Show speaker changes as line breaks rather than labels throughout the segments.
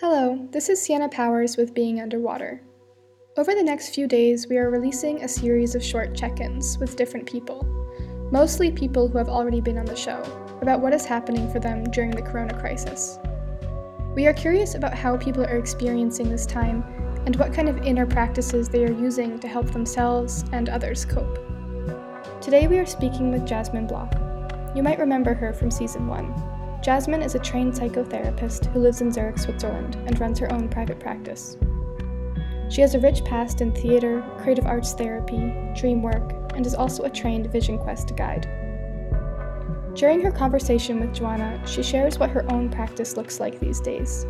Hello, this is Sienna Powers with Being Underwater. Over the next few days, we are releasing a series of short check ins with different people, mostly people who have already been on the show, about what is happening for them during the corona crisis. We are curious about how people are experiencing this time and what kind of inner practices they are using to help themselves and others cope. Today, we are speaking with Jasmine Block. You might remember her from season one. Jasmine is a trained psychotherapist who lives in Zurich, Switzerland, and runs her own private practice. She has a rich past in theater, creative arts therapy, dream work, and is also a trained Vision Quest guide. During her conversation with Joanna, she shares what her own practice looks like these days,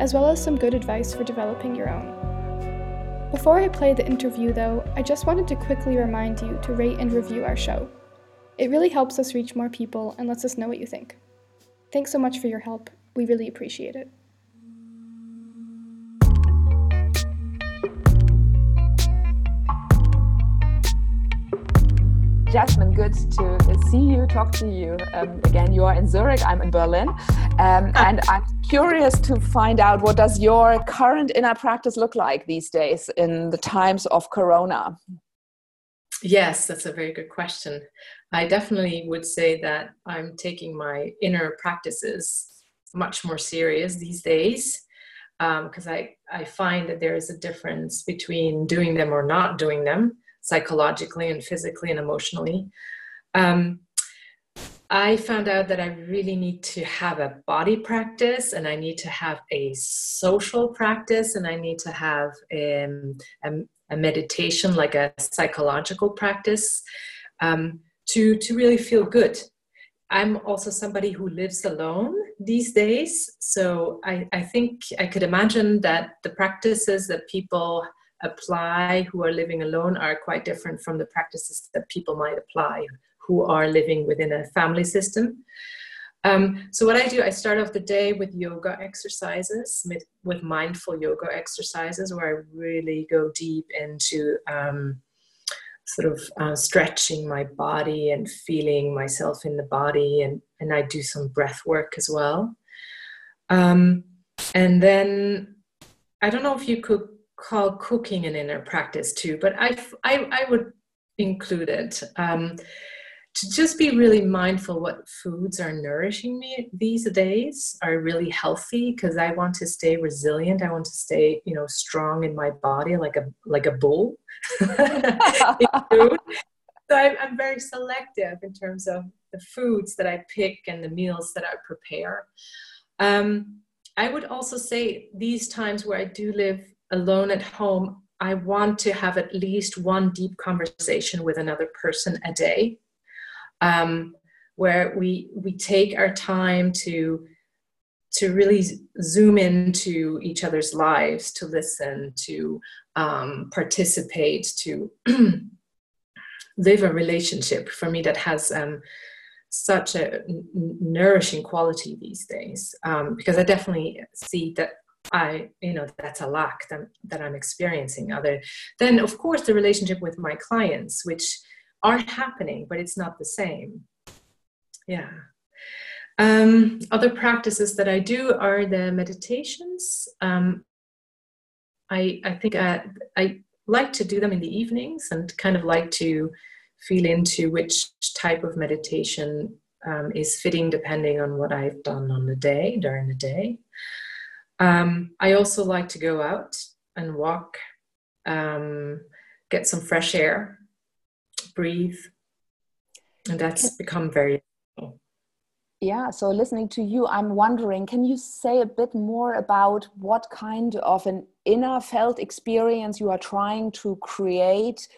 as well as some good advice for developing your own. Before I play the interview, though, I just wanted to quickly remind you to rate and review our show. It really helps us reach more people and lets us know what you think. Thanks so much for your help. We really appreciate it.
Jasmine, good to see you, talk to you. Um, again, you are in Zurich, I'm in Berlin. Um, and I'm curious to find out what does your current inner practice look like these days in the times of Corona?
Yes, that's a very good question. I definitely would say that I'm taking my inner practices much more serious these days because um, I, I find that there is a difference between doing them or not doing them psychologically and physically and emotionally. Um, I found out that I really need to have a body practice and I need to have a social practice and I need to have um, a, a, meditation, like a psychological practice. Um, to to really feel good. I'm also somebody who lives alone these days so i, I think i could imagine that the practices that people apply who are living alone are quite different from the practices that people might apply who are living within a family system. Um, so what i do i start off the day with yoga exercises with, with mindful yoga exercises where i really go deep into um, sort of uh, stretching my body and feeling myself in the body and and I do some breath work as well. Um, and then I don't know if you could call cooking an inner practice too but I I, I would include it. Um, to just be really mindful what foods are nourishing me these days are really healthy because i want to stay resilient. I want to stay you know strong in my body like a like a bull. So I'm, I'm very selective in terms of the foods that i pick and the meals that i prepare. Um, i would also say these times where i do live alone at home i want to have at least one deep conversation with another person a day um, where we we take our time to to really zoom into each other's lives, to listen, to um, participate, to live a relationship. For me, that has um, such a n- nourishing quality these days um, because I definitely see that I, you know, that's a lack that, that I'm experiencing. Other than, of course, the relationship with my clients, which are happening, but it's not the same. Yeah. Um, other practices that I do are the meditations. Um, I, I think I, I like to do them in the evenings and kind of like to feel into which type of meditation um, is fitting depending on what I've done on the day, during the day. Um, I also like to go out and walk, um, get some fresh air breathe. And that's become very
yeah so listening to you i'm wondering can you say a bit more about what kind of an inner felt experience you are trying to create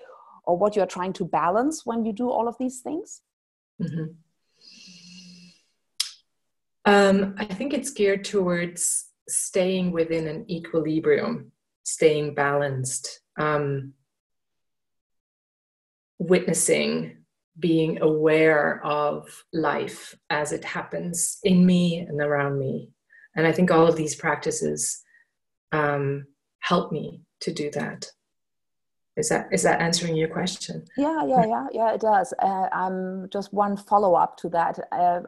or what you are trying to balance when you do all of these things mm-hmm.
um, i think it's geared towards staying within an equilibrium staying balanced um, witnessing, being aware of life as it happens in me and around me. And I think all of these practices um, help me to do that. is that is that answering your question?
Yeah yeah yeah yeah it does. Uh, i'm just one follow-up to that. Uh,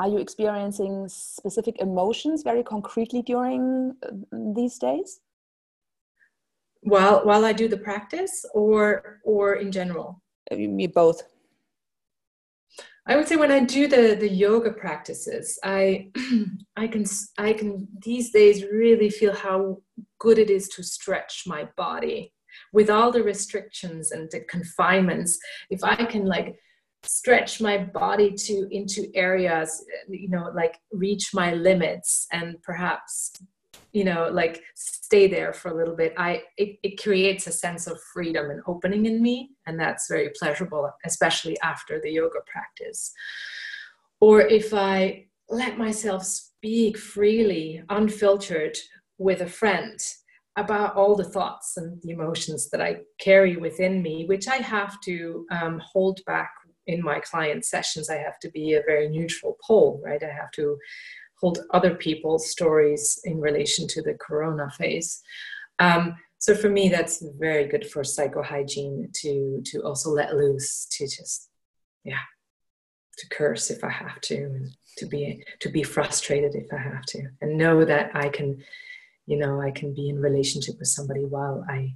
are you experiencing specific emotions very concretely during uh, these days?
While while i do the practice or or in general
me both
I would say when I do the the yoga practices, I I can I can these days really feel how good it is to stretch my body with all the restrictions and the confinements. If I can like stretch my body to into areas, you know, like reach my limits and perhaps you know like stay there for a little bit. I it, it creates a sense of freedom and opening in me and that's very pleasurable especially after the yoga practice. Or if i let myself speak freely unfiltered with a friend about all the thoughts and the emotions that i carry within me which i have to um, hold back in my client sessions. I have to be a very neutral pole right? I have to hold other people's stories in relation to the corona phase. Um, so for me, that's very good for psychohygiene to to also let loose, to just yeah, to curse if I have to, to be to be frustrated if I have to, and know that I can, you know, I can be in relationship with somebody while I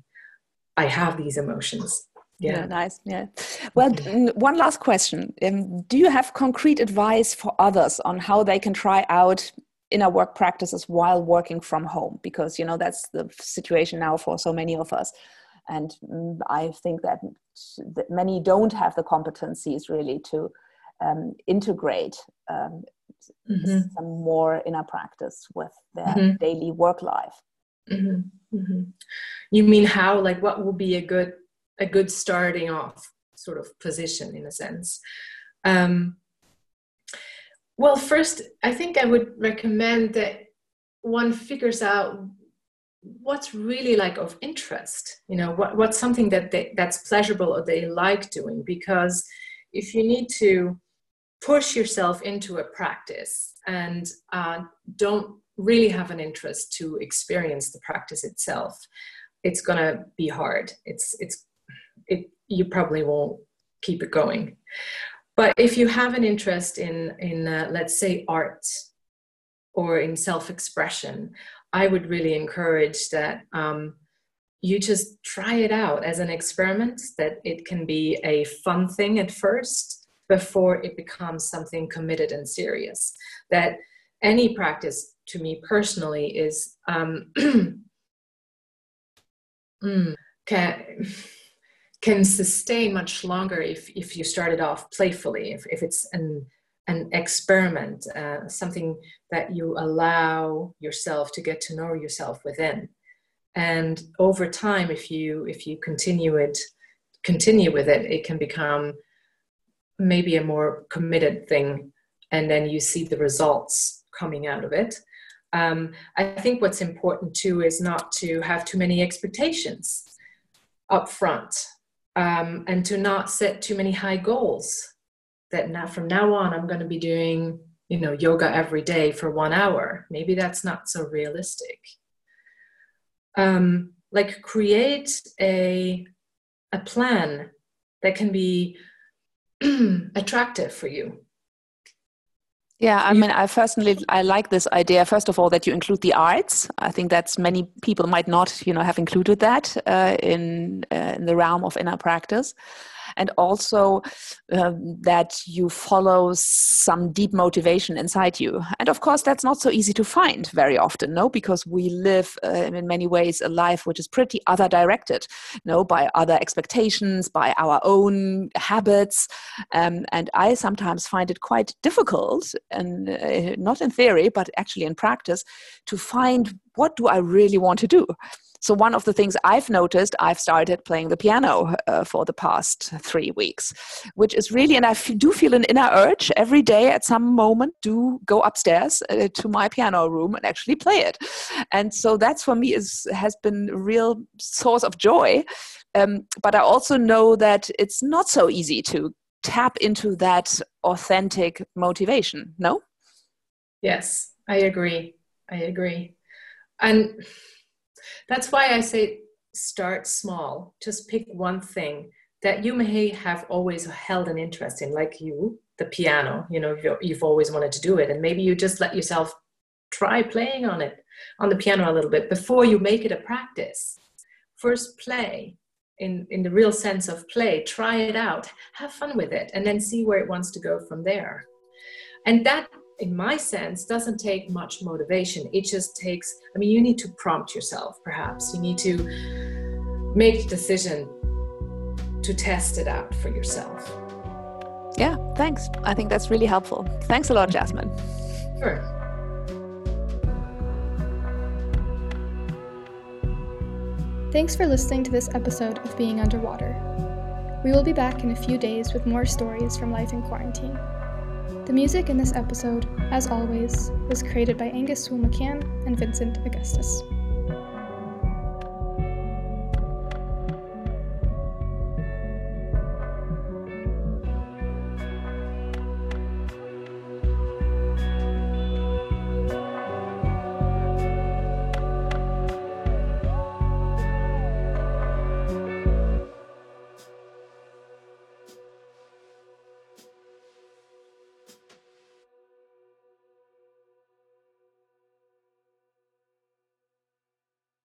I have these emotions
yeah. yeah. nice yeah well one last question um, do you have concrete advice for others on how they can try out inner work practices while working from home because you know that's the situation now for so many of us and mm, i think that, that many don't have the competencies really to um, integrate um, mm-hmm. some more inner practice with their mm-hmm. daily work life
mm-hmm. mm-hmm. you mean how like what would be a good a good starting off sort of position in a sense. Um, well, first, I think I would recommend that one figures out what's really like of interest you know what, what's something that they, that's pleasurable or they like doing because if you need to push yourself into a practice and uh, don't really have an interest to experience the practice itself it's going to be hard it's it's it, you probably won't keep it going. But if you have an interest in, in uh, let's say, art or in self expression, I would really encourage that um, you just try it out as an experiment, that it can be a fun thing at first before it becomes something committed and serious. That any practice, to me personally, is. Um, mm, can sustain much longer if, if you started off playfully, if, if it's an, an experiment, uh, something that you allow yourself to get to know yourself within. And over time, if you if you continue it, continue with it, it can become maybe a more committed thing, and then you see the results coming out of it. Um, I think what's important too is not to have too many expectations up front um, and to not set too many high goals that now from now on i'm going to be doing you know yoga every day for one hour. Maybe that's not so realistic. Um, like create a a plan that can be attractive for you
yeah, I mean, I personally I like this idea. First of all, that you include the arts. I think that's many people might not, you know, have included that uh, in uh, in the realm of inner practice and also um, that you follow some deep motivation inside you. And of course, that's not so easy to find very often, no, because we live uh, in many ways a life which is pretty other directed, no, by other expectations, by our own habits. Um, and I sometimes find it quite difficult, and uh, not in theory, but actually in practice, to find what do I really want to do so, one of the things I've noticed, I've started playing the piano uh, for the past three weeks, which is really, and I f- do feel an inner urge every day at some moment to go upstairs uh, to my piano room and actually play it. And so, that's for me is has been a real source of joy. Um, but I also know that it's not so easy to tap into that authentic motivation. No?
Yes, I agree. I agree. And that's why I say start small. Just pick one thing that you may have always held an interest in, like you, the piano. You know, you've always wanted to do it, and maybe you just let yourself try playing on it, on the piano a little bit before you make it a practice. First, play in in the real sense of play. Try it out, have fun with it, and then see where it wants to go from there. And that in my sense, doesn't take much motivation. It just takes, I mean, you need to prompt yourself, perhaps. You need to make the decision to test it out for yourself.
Yeah, thanks. I think that's really helpful. Thanks a lot, Jasmine.
Sure.
Thanks for listening to this episode of Being Underwater. We will be back in a few days with more stories from life in quarantine. The music in this episode, as always, was created by Angus Sewell McCann and Vincent Augustus.